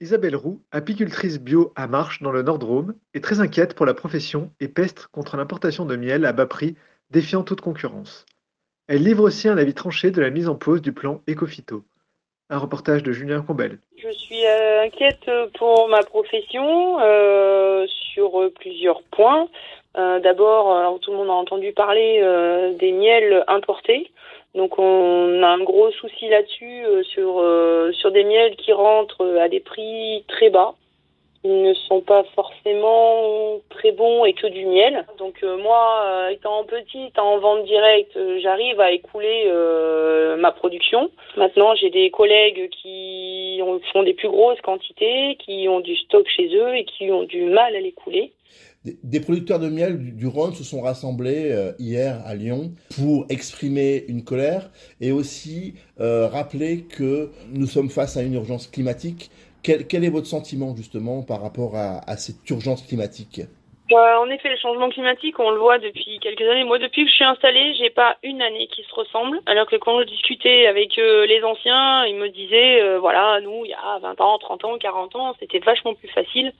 Isabelle Roux, apicultrice bio à Marche dans le Nord-Drôme, est très inquiète pour la profession et peste contre l'importation de miel à bas prix, défiant toute concurrence. Elle livre aussi un avis tranché de la mise en pause du plan Ecofito. Un reportage de Julien Combel. Je suis euh, inquiète pour ma profession euh, sur plusieurs points. Euh, D'abord, alors, tout le monde a entendu parler euh, des miels importés. Donc on a un gros souci là-dessus euh, euh, sur des miels qui rentrent à des prix très bas. Ils ne sont pas forcément très bons et que du miel. Donc euh, moi, euh, étant petite, en vente directe, euh, j'arrive à écouler euh, ma production. Maintenant, j'ai des collègues qui ont- font des plus grosses quantités, qui ont du stock chez eux et qui ont du mal à l'écouler. Des- producteurs de miel du, Rhône se sont rassemblés euh, hier à Lyon pour exprimer une colère et aussi rappeler que nous sommes face à une urgence climatique. Quel, est votre sentiment justement par rapport à cette urgence climatique? Bah, en effet, le changement climatique, on le voit depuis quelques années. Moi, depuis que je suis installée, j'ai pas une année qui se ressemble. Alors que quand je discutais avec euh, les anciens, ils me disaient, euh, voilà, nous, il y a 20 ans, 30 ans, 40 ans, c'était vachement plus facile.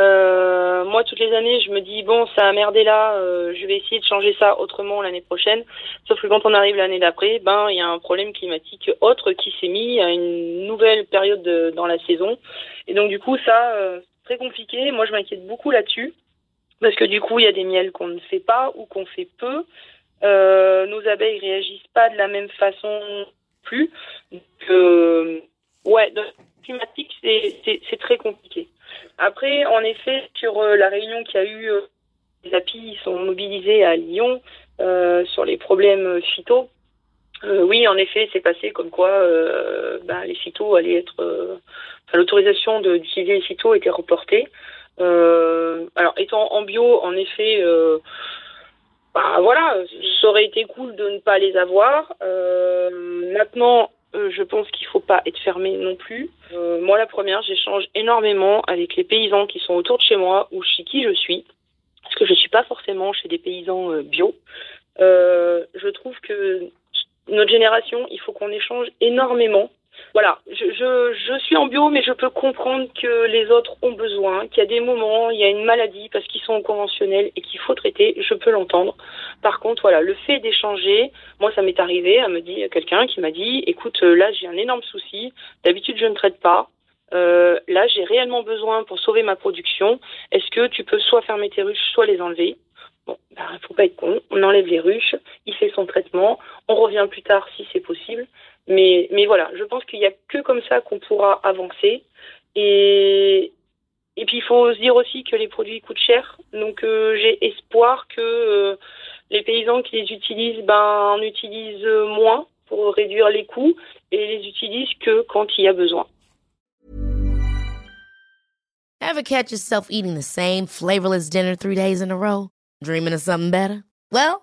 Euh, moi, toutes les années, je me dis, bon, ça a merdé là, euh, je vais essayer de changer ça autrement l'année prochaine. Sauf que quand on arrive l'année d'après, ben, il y a un problème climatique autre qui s'est mis à une nouvelle période de- dans la saison. Et donc, du coup, ça, euh, c'est très compliqué. Moi, je m'inquiète beaucoup là-dessus. Parce que du coup, il y a des miels qu'on ne fait pas ou qu'on fait peu. Euh, nos abeilles réagissent pas de la même façon plus. Donc, euh, ouais, climatique, c'est- très compliqué. Après, en effet, sur euh, la réunion qu'il y a eu, les apis sont mobilisés à Lyon sur les problèmes phyto. Oui, en effet, c'est passé comme quoi ben, les phytos allaient être... l'autorisation d'utiliser les phytos était reportée. Euh, alors, étant en bio, en effet, euh, bah voilà, ça aurait été cool de ne pas les avoir. Euh, maintenant, je pense qu'il faut pas être fermé non plus. Moi, la première, j'échange énormément avec les paysans qui sont autour de chez moi ou chez qui je suis, parce que je suis pas forcément chez des paysans bio. Je trouve que notre génération, il faut qu'on échange énormément. Voilà, je, suis en bio, mais je peux comprendre que les autres ont besoin, qu'il y a des moments, il y a une maladie parce qu'ils sont en conventionnel et qu'il faut traiter, je peux l'entendre. Par contre, voilà, le fait d'échanger, moi ça m'est arrivé, à me quelqu'un qui m'a dit, écoute, euh, là j'ai un énorme souci, d'habitude je ne traite pas, euh, là j'ai réellement besoin pour sauver ma production, est-ce que tu peux soit fermer tes ruches, soit les enlever? Bon, ben, faut pas être con, on enlève les ruches, il fait son traitement, on revient plus tard si c'est possible. Mais, voilà, je pense qu'il n'y a que comme ça qu'on pourra avancer. Et, puis il faut se dire aussi que les produits coûtent cher. Donc euh, j'ai espoir que euh, les paysans qui les utilisent ben, en utilisent moins pour réduire les coûts et les utilisent que quand il y a besoin. Ever catch yourself eating the same flavorless dinner three days in a row? Dreaming of something better? Well,